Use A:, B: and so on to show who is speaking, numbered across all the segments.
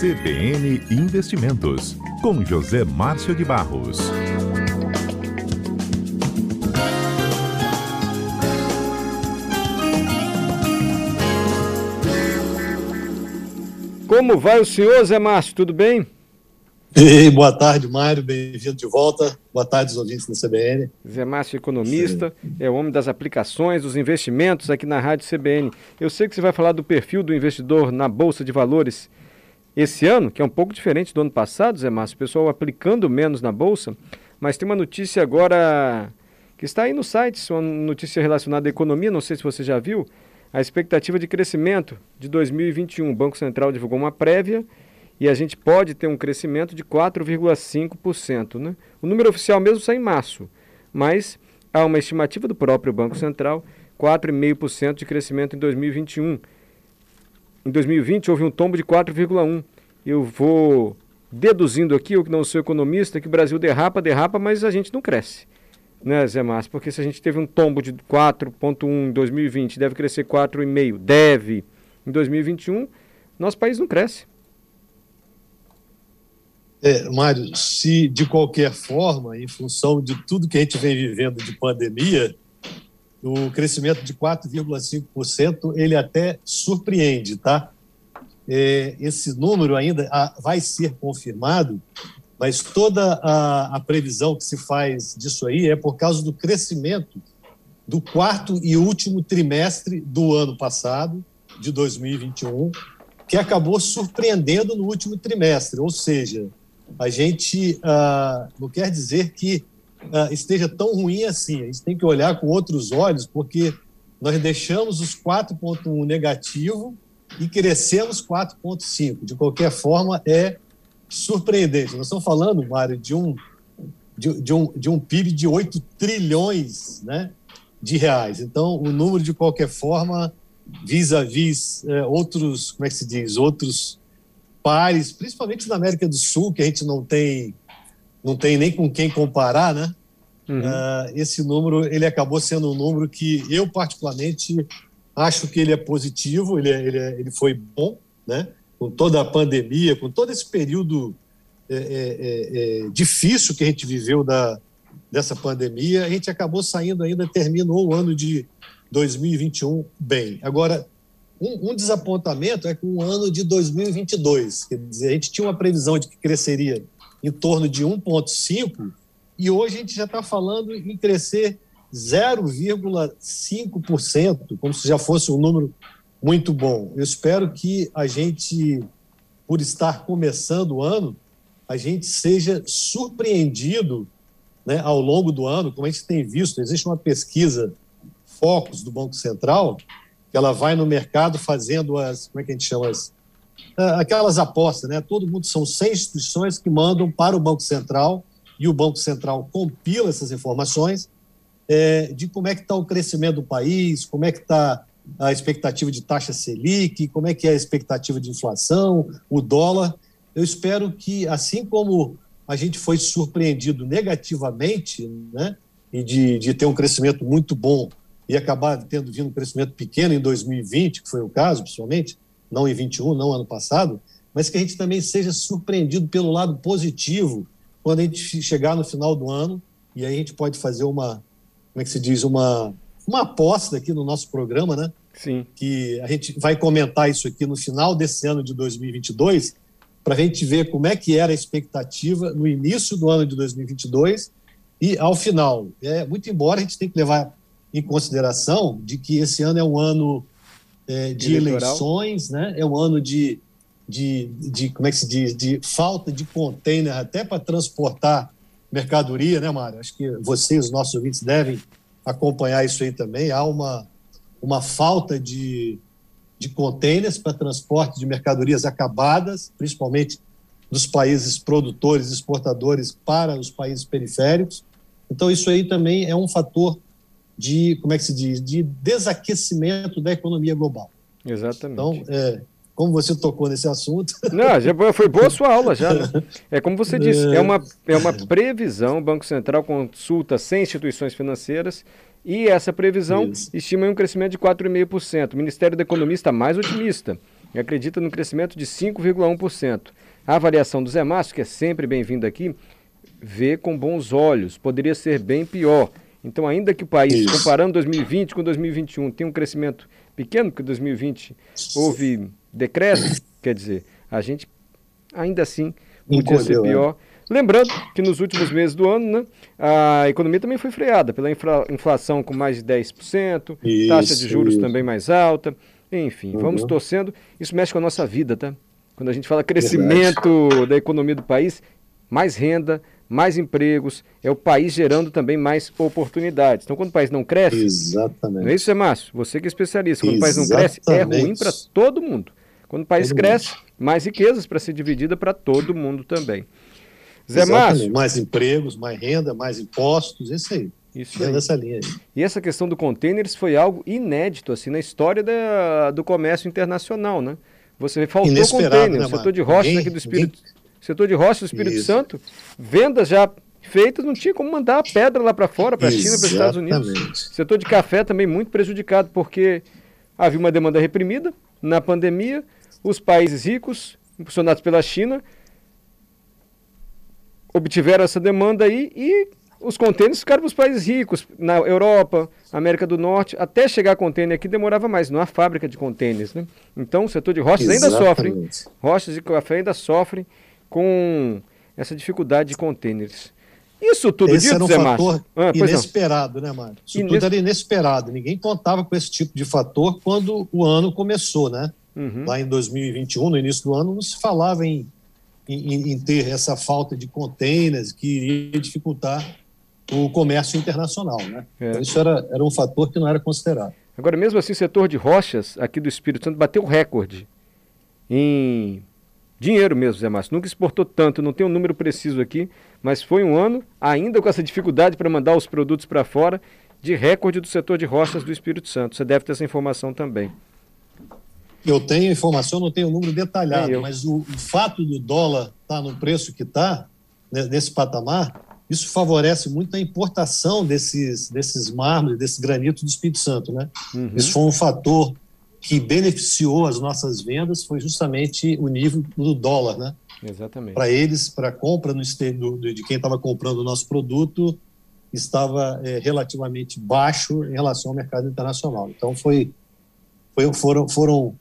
A: CBN Investimentos, com José Márcio de Barros.
B: Como vai o senhor, Zé Márcio? Tudo bem?
C: Ei, boa tarde, Mário. Bem-vindo de volta. Boa tarde, os ouvintes da CBN.
B: Zé Márcio, economista, Sim. é o homem das aplicações, dos investimentos aqui na Rádio CBN. Eu sei que você vai falar do perfil do investidor na Bolsa de Valores esse ano, que é um pouco diferente do ano passado, Zé Márcio. O pessoal aplicando menos na Bolsa, mas tem uma notícia agora que está aí no site, uma notícia relacionada à economia, não sei se você já viu, a expectativa de crescimento de 2021. O Banco Central divulgou uma prévia e a gente pode ter um crescimento de 4,5%. Né? O número oficial mesmo sai em março, mas há uma estimativa do próprio Banco Central, 4,5% de crescimento em 2021. Em 2020 houve um tombo de 4,1%. Eu vou deduzindo aqui, eu que não sou economista, que o Brasil derrapa, derrapa, mas a gente não cresce. Né, Zé Márcio? Porque se a gente teve um tombo de 4,1 em 2020, deve crescer 4,5, deve em 2021, nosso país não cresce.
C: É, Mário, se de qualquer forma, em função de tudo que a gente vem vivendo de pandemia, o crescimento de 4,5% ele até surpreende, tá? É, esse número ainda vai ser confirmado, mas toda a, a, previsão que se faz disso aí é por causa do crescimento do quarto e último trimestre do ano passado, de 2021, que acabou surpreendendo no último trimestre, ou seja, a gente ah, não quer dizer que ah, esteja tão ruim assim. A gente tem que olhar com outros olhos, porque nós deixamos os 4,1 negativo e crescemos 4,5. De qualquer forma, é surpreendente. Nós estamos falando, Mário, de um, de, de, um, de um PIB de 8 trilhões né, de reais. Então, o número, de qualquer forma, vis-a-vis -vis, é, outros, como é que se diz, outros pares, principalmente na América do Sul, que a gente não tem, não tem nem com quem comparar, né? Uhum. Uh, esse número ele acabou sendo um número que eu particularmente acho que ele é positivo, ele, é, ele, é, ele foi bom, né? Com toda a pandemia, com todo esse período é, é, é, é difícil que a gente viveu da, dessa pandemia, a gente acabou saindo ainda, terminou o ano de 2021 bem. Agora, um, um, desapontamento é com o ano de 2022. Quer dizer, a gente tinha uma previsão de que cresceria em torno de 1,5%, e hoje a gente já está falando em crescer 0,5%, como se já fosse um número muito bom. Eu espero que a gente, por estar começando o ano, a gente seja surpreendido né, ao longo do ano, como a gente tem visto. Existe uma pesquisa Focus do Banco Central que ela vai no mercado fazendo as, como é que a gente chama as, aquelas apostas, né? Todo mundo são seis instituições que mandam para o Banco Central e o Banco Central compila essas informações é, de como é que está o crescimento do país, como é que está a expectativa de taxa Selic, como é que é a expectativa de inflação, o dólar. Eu espero que, assim como a gente foi surpreendido negativamente, né, e de, de ter um crescimento muito bom e acabar tendo vindo um crescimento pequeno em 2020, que foi o caso, principalmente, não em 21, não ano passado, mas que a gente também seja surpreendido pelo lado positivo quando a gente chegar no final do ano e aí a gente pode fazer uma, como é que se diz, uma, uma aposta aqui no nosso programa, né?
B: Sim.
C: Que a gente vai comentar isso aqui no final desse ano de 2022, para a gente ver como é que era a expectativa no início do ano de 2022 e ao final. É, muito embora a gente tenha que levar em consideração de que esse ano é um ano é, de Eleitoral. eleições, né? é um ano de, de, de, como é que se diz, de falta de container até para transportar mercadoria, né, Mário? Acho que vocês, os nossos ouvintes, devem acompanhar isso aí também. Há uma, uma falta de, de containers para transporte de mercadorias acabadas, principalmente dos países produtores, exportadores para os países periféricos. Então, isso aí também é um fator de, como é que se diz, de desaquecimento da economia global.
B: Exatamente.
C: Então, é, como você tocou nesse assunto.
B: Não, já foi boa a sua aula já. Né? É como você disse, é uma, é uma previsão, o Banco Central consulta 100 instituições financeiras e essa previsão Isso. estima um crescimento de 4,5%. O Ministério da Economia está mais otimista. acredita no crescimento de 5,1%. A avaliação do Zé Márcio, que é sempre bem-vindo aqui, vê com bons olhos. Poderia ser bem pior. Então, ainda que o país, Isso. comparando 2020 com 2021, tem um crescimento pequeno, porque 2020 houve decréscimo, quer dizer, a gente ainda assim podia ser é. pior. Lembrando que nos últimos meses do ano, né, a economia também foi freada pela infla, inflação com mais de 10%, isso, taxa de juros isso. também mais alta. Enfim, uhum. vamos torcendo. Isso mexe com a nossa vida, tá? Quando a gente fala crescimento Verdade. da economia do país, mais renda, mais empregos, é o país gerando também mais oportunidades. Então, quando o país não cresce.
C: Exatamente.
B: Não é isso, Márcio? Você que é especialista. Quando Exatamente. o país não cresce, é ruim para todo mundo. Quando o país todo cresce, mundo. mais riquezas para ser dividida para todo mundo também.
C: Zé Márcio. Mais empregos, mais renda, mais impostos, isso aí. Isso aí. Nessa linha aí.
B: E essa questão do containers foi algo inédito assim na história da, do comércio internacional, né? Você faltou container, né, o setor de rochas ninguém, aqui do Espírito, ninguém... setor de rochas do Espírito Isso. Santo, vendas já feitas, não tinha como mandar a pedra lá para fora, para a China, para os Estados Unidos. Setor de café também muito prejudicado, porque havia uma demanda reprimida na pandemia, os países ricos, impulsionados pela China, obtiveram essa demanda aí e os contêineres ficaram para os países ricos, na Europa, América do Norte, até chegar contêiner aqui demorava mais, não há fábrica de contêineres. Né? Então o setor de rochas Exatamente. ainda sofre, rochas e café ainda sofrem com essa dificuldade de contêineres. Isso tudo
C: esse dito, era um fator ah, inesperado, né, Mário? Isso Ines... tudo era inesperado. Ninguém contava com esse tipo de fator quando o ano começou, né? Uhum. Lá em 2021, no início do ano, não se falava em, em, em ter essa falta de contêineres que iria dificultar o comércio internacional. Né? É. Então, isso era, era um fator que não era considerado.
B: Agora, mesmo assim, o setor de rochas aqui do Espírito Santo bateu recorde em dinheiro mesmo, Zé Márcio. Nunca exportou tanto, não tem um número preciso aqui, mas foi um ano, ainda com essa dificuldade para mandar os produtos para fora, de recorde do setor de rochas do Espírito Santo. Você deve ter essa informação também.
C: Eu tenho informação, não tenho o um número detalhado, mas o, o, fato do dólar estar tá no preço que está, né, nesse patamar, isso favorece muito a importação desses, desses mármores, desse granito do Espírito Santo. Né? Uhum. Isso foi um fator que beneficiou as nossas vendas, foi justamente o nível do dólar. Né?
B: Exatamente.
C: Para eles, para a compra no, do, de quem estava comprando o nosso produto, estava é, relativamente baixo em relação ao mercado internacional. Então, foi, foi, foram, foram.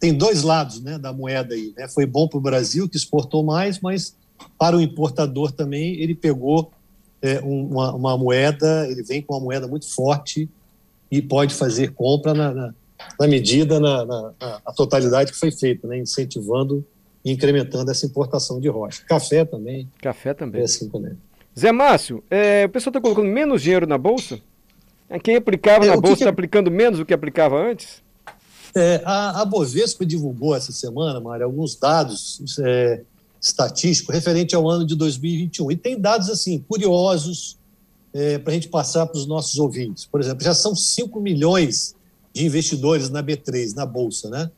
C: Tem dois lados né, da moeda aí. Né? Foi bom para o Brasil, que exportou mais, mas para o importador também, ele pegou é, uma, uma, moeda, ele vem com uma moeda muito forte e pode fazer compra na, na, na medida, na, na, na, totalidade que foi feita, né, incentivando e incrementando essa importação de rocha. Café também.
B: Café também.
C: É assim também.
B: Zé Márcio, é, o pessoal está colocando menos dinheiro na Bolsa? Quem aplicava é, na Bolsa está que... aplicando menos do que aplicava antes?
C: É, a, a Bovespa divulgou essa semana, Mário, alguns dados é, estatístico referente ao ano de 2021. E tem dados assim curiosos é, para a gente passar para os nossos ouvintes. Por exemplo, já são 5 milhões de investidores na B3, na Bolsa. Né?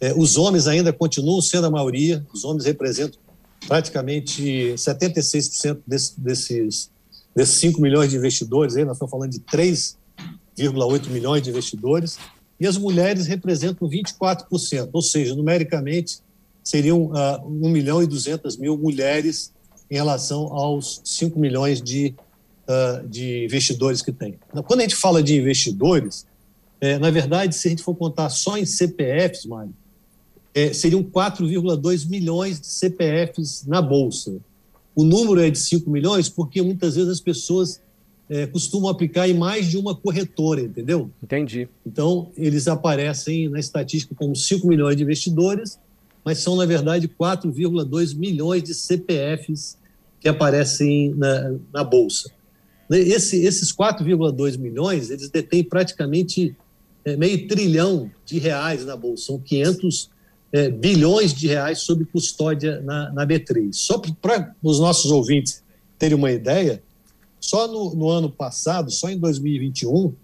C: É, os homens ainda continuam sendo a maioria, os homens representam praticamente 76% desse, desses, desses 5 milhões de investidores, aí nós estamos falando de 3,8 milhões de investidores, e as mulheres representam 24%, ou seja, numericamente seriam uh, 1 milhão e 200 mil mulheres em relação aos 5 milhões de, uh, de investidores que tem. Quando a gente fala de investidores, é, na verdade, se a gente for contar só em CPFs, Mário, é, seriam 4,2 milhões de CPFs na Bolsa. O número é de 5 milhões porque muitas vezes as pessoas é, costumam aplicar em mais de uma corretora, entendeu?
B: Entendi.
C: Então, eles aparecem na estatística como 5 milhões de investidores mas são, na verdade, 4,2 milhões de CPFs que aparecem na, na Bolsa. Esse, esses 4,2 milhões, eles detêm praticamente meio trilhão de reais na Bolsa, são 500 é, bilhões de reais sob custódia na, na B3. Só para os nossos ouvintes terem uma ideia, só no, no, ano passado, só em 2021,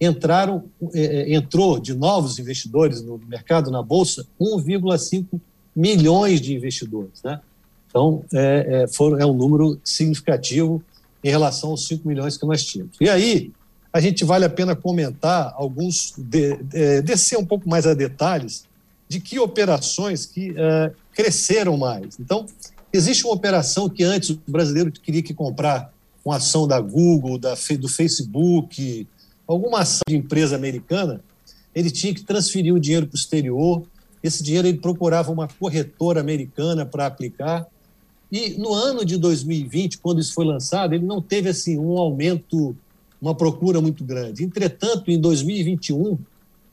C: entraram, é, é, entrou de novos investidores no mercado, na Bolsa, 1,5 milhões de investidores. Né? Então, é, é, foram, é um número significativo em relação aos 5 milhões que nós tínhamos. E aí, a gente vale a pena comentar alguns, de, é, descer um pouco mais a detalhes de que operações que uh, cresceram mais. Então, existe uma operação que antes o brasileiro queria que comprar uma ação da Google, da, do Facebook, alguma ação de empresa americana, ele tinha que transferir o dinheiro para o exterior. Esse dinheiro ele procurava uma corretora americana para aplicar. E no ano de 2020, quando isso foi lançado, ele não teve assim um aumento, uma procura muito grande. Entretanto, em 2021,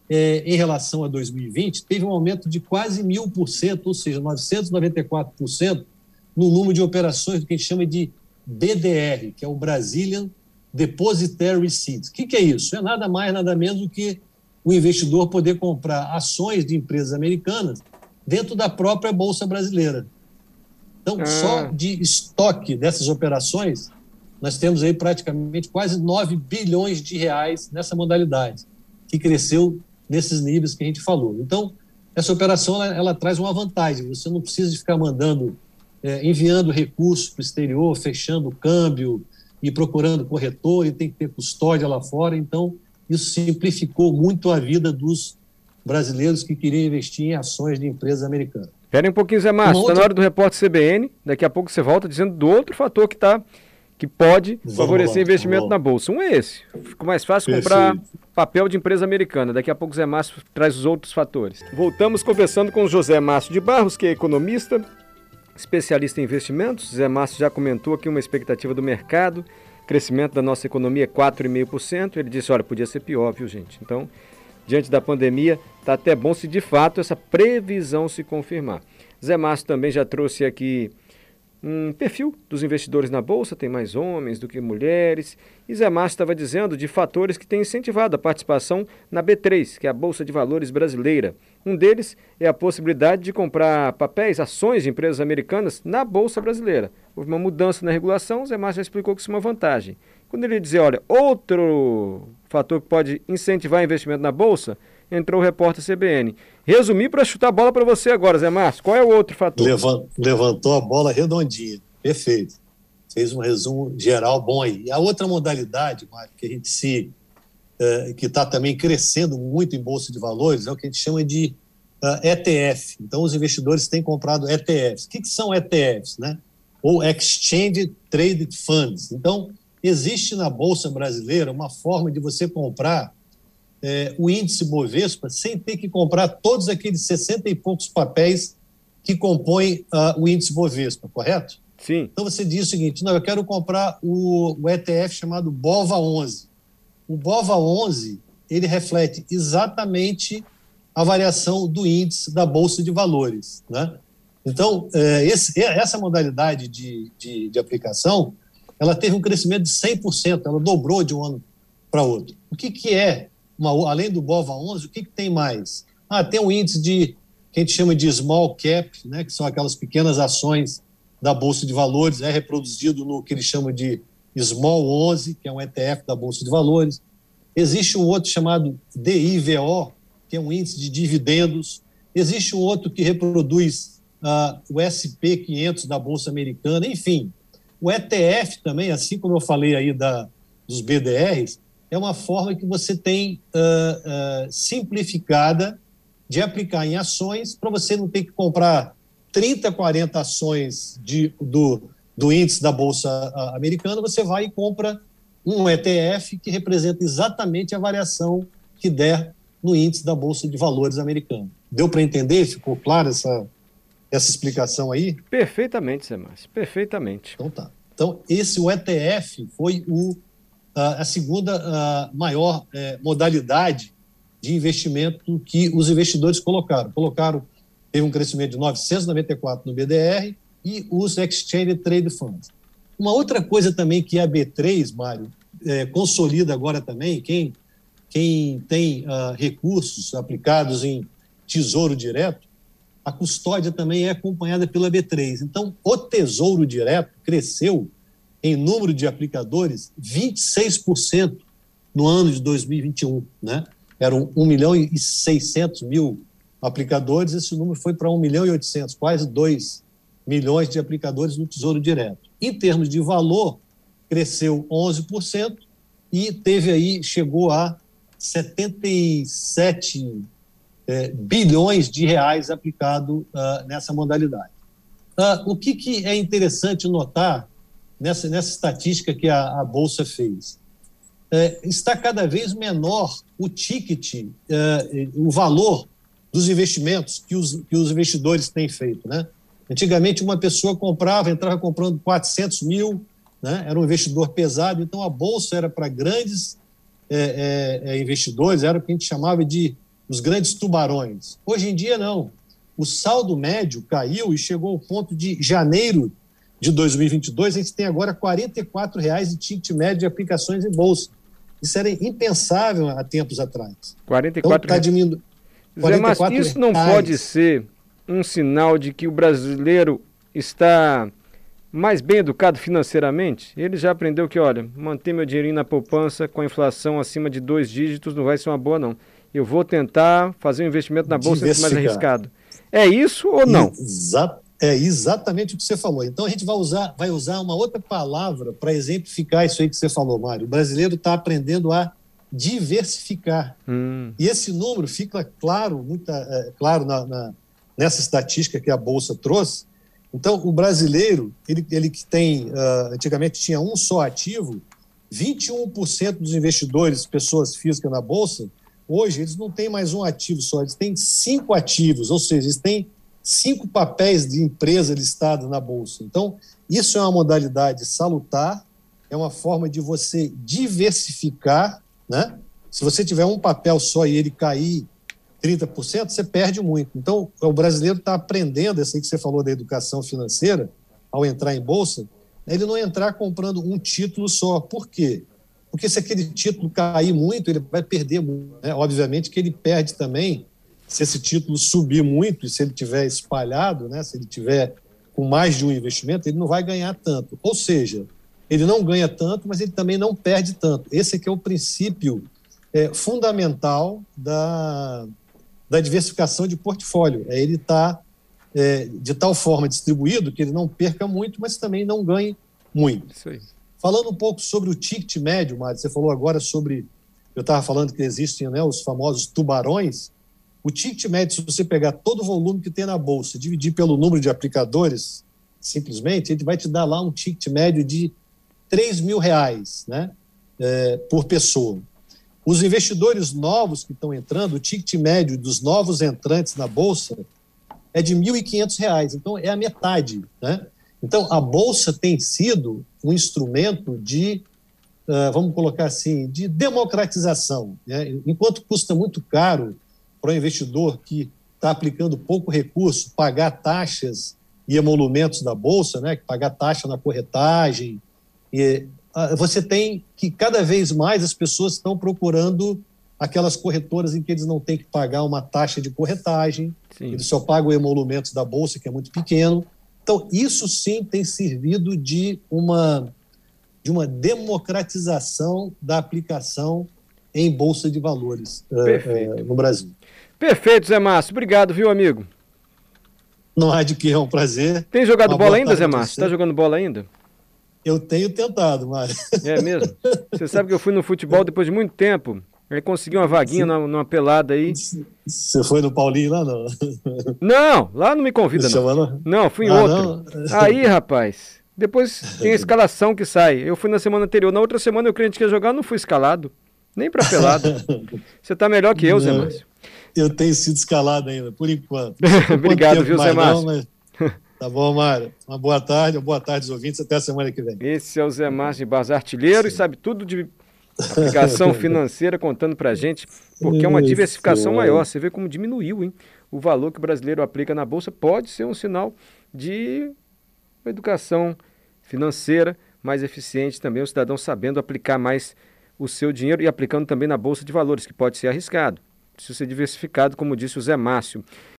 C: é, em relação a 2020, teve um aumento de quase mil por cento, ou seja, 994% no número de operações do que a gente chama de BDR, que é o Brazilian Depositary Receipts. O que, que é isso? É nada mais, nada menos do que o investidor poder comprar ações de empresas americanas dentro da própria Bolsa Brasileira. Então, ah. só de estoque dessas operações, nós temos aí praticamente quase 9 bilhões de reais nessa modalidade, que cresceu nesses níveis que a gente falou. Então, essa operação ela, ela traz uma vantagem, você não precisa de ficar mandando, é, enviando recursos para o exterior, fechando o câmbio e procurando corretor, e tem que ter custódia lá fora. Então, isso simplificou muito a vida dos brasileiros que queriam investir em ações de empresas americanas.
B: Espera um pouquinho, Zé Márcio. Está outra... na hora do repórter CBN. Daqui a pouco você volta dizendo do outro fator que, tá, que pode vamos favorecer lá, investimento na Bolsa. Um é esse. Ficou mais fácil Perfeito. comprar papel de empresa americana. Daqui a pouco o Zé Márcio traz os outros fatores. Voltamos conversando com o José Márcio de Barros, que é economista, especialista em investimentos. Zé Márcio já comentou aqui uma expectativa do mercado. Crescimento da nossa economia é 4,5%. Ele disse, olha, podia ser pior, viu, gente? Então, diante da pandemia, está até bom se de fato essa previsão se confirmar. Zé Márcio também já trouxe aqui um perfil dos investidores na Bolsa, tem mais homens do que mulheres. E Zé Márcio estava dizendo de fatores que têm incentivado a participação na B3, que é a Bolsa de Valores brasileira. Um deles é a possibilidade de comprar papéis, ações de empresas americanas na Bolsa brasileira. Houve uma mudança na regulação, Zé Márcio já explicou que isso é uma vantagem. Quando ele dizer, olha, outro fator que pode incentivar investimento na Bolsa, entrou o repórter CBN. Resumi para chutar a bola para você agora, Zé Márcio. Qual é o outro fator?
C: Levantou a bola redondinha. Perfeito. Fez um resumo geral bom aí. E a outra modalidade, Mário, que a gente se. É, que está também crescendo muito em Bolsa de Valores, é o que a gente chama de uh, é, ETF. Então, os investidores têm comprado ETFs. O que, que são ETFs? Né? Ou Exchange Traded Funds. Então, existe na Bolsa Brasileira uma forma de você comprar é, o índice Bovespa sem ter que comprar todos aqueles 60 e poucos papéis que compõem uh, o índice Bovespa, correto?
B: Sim.
C: Então você diz o seguinte: não, eu quero comprar o, o ETF chamado BOVA 11. O BOVA 11 ele reflete exatamente a variação do índice da Bolsa de Valores. Né? Então, é, esse, essa modalidade de, de, de, aplicação ela teve um crescimento de 100%, ela dobrou de um ano para outro. O que, que é uma, além do BOVA 11, o que, que tem mais? Ah, tem um índice de que a gente chama de small cap, né, que são aquelas pequenas ações da Bolsa de Valores, é reproduzido no que eles chamam de Small 11, que é um ETF da Bolsa de Valores. Existe um outro chamado DIVO, que é um índice de dividendos. Existe um outro que reproduz uh, o SP500 da Bolsa Americana. Enfim, o ETF também, assim como eu falei aí da, dos BDRs, é uma forma que você tem uh, uh, simplificada de aplicar em ações para você não ter que comprar 30, 40 ações de, do, do índice da Bolsa Americana, você vai e compra um ETF que representa exatamente a variação que der no índice da Bolsa de Valores americana. Deu para entender? Ficou clara essa, essa explicação aí?
B: Perfeitamente, Zé Márcio, perfeitamente.
C: Então tá. Então, esse o ETF foi o a segunda maior é, modalidade de investimento que os investidores colocaram. Colocaram, teve um crescimento de 994 no BDR e os Exchange Trade Funds. Uma outra coisa também que a B3, Mário, é, consolida agora também, quem, quem tem uh, recursos aplicados em tesouro direto, a custódia também é acompanhada pela B3. Então, o tesouro direto cresceu em número de aplicadores 26% no ano de 2021, né? Eram 1 milhão e 600 mil aplicadores, esse número foi para 1 milhão e 800, quase 2 milhões de aplicadores no Tesouro Direto. Em termos de valor, cresceu 11% e teve aí, chegou a 77 é, bilhões de reais aplicado uh, nessa modalidade. Uh, o que, que, é interessante notar nessa, nessa estatística que a, a Bolsa fez? É, está cada vez menor o ticket, é, o valor dos investimentos que os, que os investidores têm feito. Né? Antigamente, uma pessoa comprava, entrava comprando 400 mil, né? era um investidor pesado, então a Bolsa era para grandes é, é, é, investidores, era o que a gente chamava de os grandes tubarões. Hoje em dia, não. O saldo médio caiu e chegou ao ponto de janeiro de 2022, a gente tem agora R$ 44,00 de ticket médio de aplicações em bolsa. Isso era impensável há tempos atrás.
B: 44 então, tá diminuindo. Zé, mas isso não reais. pode ser um sinal de que o brasileiro está mais bem educado financeiramente? Ele já aprendeu que, olha, manter meu dinheirinho na poupança com a inflação acima de dois dígitos não vai ser uma boa, não. Eu vou tentar fazer um investimento na bolsa mais arriscado. É isso ou não?
C: Exato. É exatamente o que você falou. Então a gente vai usar, vai usar uma outra palavra para exemplificar isso aí que você falou, Mário. O brasileiro está aprendendo a diversificar. Hum. E esse número fica claro, muito é, claro na, na, nessa estatística que a Bolsa trouxe. Então, o brasileiro, ele, ele que tem, uh, antigamente tinha um só ativo, 21% dos investidores, pessoas físicas na Bolsa, hoje eles não têm mais um ativo só, eles têm cinco ativos, ou seja, eles têm cinco papéis de empresa listada na bolsa. Então, isso é uma modalidade salutar, é uma forma de você diversificar, né? Se você tiver um papel só e ele cair 30%, você perde muito. Então, o brasileiro está aprendendo, assim que você falou da educação financeira, ao entrar em bolsa, ele não entrar comprando um título só. Por quê? Porque se aquele título cair muito, ele vai perder muito. Né? Obviamente que ele perde também se esse título subir muito e se ele tiver espalhado, né, se ele tiver com mais de um investimento, ele não vai ganhar tanto. Ou seja, ele não ganha tanto, mas ele também não perde tanto. Esse aqui é o princípio é, fundamental da, da diversificação de portfólio. É ele estar tá, é, de tal forma distribuído que ele não perca muito, mas também não ganhe muito. Falando um pouco sobre o ticket médio, Mário, você falou agora sobre. Eu estava falando que existem né, os famosos tubarões. O ticket médio, se você pegar todo o volume que tem na bolsa, dividir pelo número de aplicadores, simplesmente, ele vai te dar lá um ticket médio de 3 mil reais né, é, por pessoa. Os investidores novos que estão entrando, o ticket médio dos novos entrantes na bolsa é de R$ 1.500, então é a metade. Né? Então, a bolsa tem sido um instrumento de, uh, vamos colocar assim, de democratização. Né? Enquanto custa muito caro para o investidor que está aplicando pouco recurso, pagar taxas e emolumentos da Bolsa, né, pagar taxa na corretagem, e, uh, você tem que cada vez mais as pessoas estão procurando aquelas corretoras em que eles não têm que pagar uma taxa de corretagem, sim. eles só pagam emolumentos da Bolsa, que é muito pequeno. Então, isso sim tem servido de uma, de uma democratização da aplicação em Bolsa de Valores uh, uh, no Brasil.
B: Perfeito, Zé Márcio. Obrigado, viu, amigo?
C: Não há de que, é um prazer.
B: Tem jogado Uma bola ainda, Zé Márcio? Está jogando bola ainda?
C: Eu tenho tentado, Mário.
B: É mesmo? Você sabe que eu fui no futebol depois de muito tempo. Ele conseguiu uma vaguinha numa, numa, pelada aí.
C: Você foi no Paulinho lá, não?
B: Não, lá não me convida, não. Não, não fui em ah, outro. Não? Aí, rapaz, depois tem a escalação que sai. Eu fui na semana anterior. Na outra semana eu crente que ia jogar, não fui escalado. Nem pra pelada. Você tá melhor que eu, Zé Márcio
C: eu tenho sido escalado ainda, por enquanto.
B: Obrigado, viu, Zé Márcio? Mas...
C: Tá bom, Mário. Uma boa tarde, uma boa tarde aos ouvintes. Até a semana que vem.
B: Esse é o Zé Márcio de Bazar Artilheiro Sim. e sabe tudo de aplicação financeira contando pra gente, porque é uma diversificação maior. Você vê como diminuiu, hein? O valor que o brasileiro aplica na bolsa pode ser um sinal de uma educação financeira mais eficiente também, o cidadão sabendo aplicar mais o seu dinheiro e aplicando também na bolsa de valores, que pode ser arriscado precisa ser diversificado, como disse o Zé Márcio.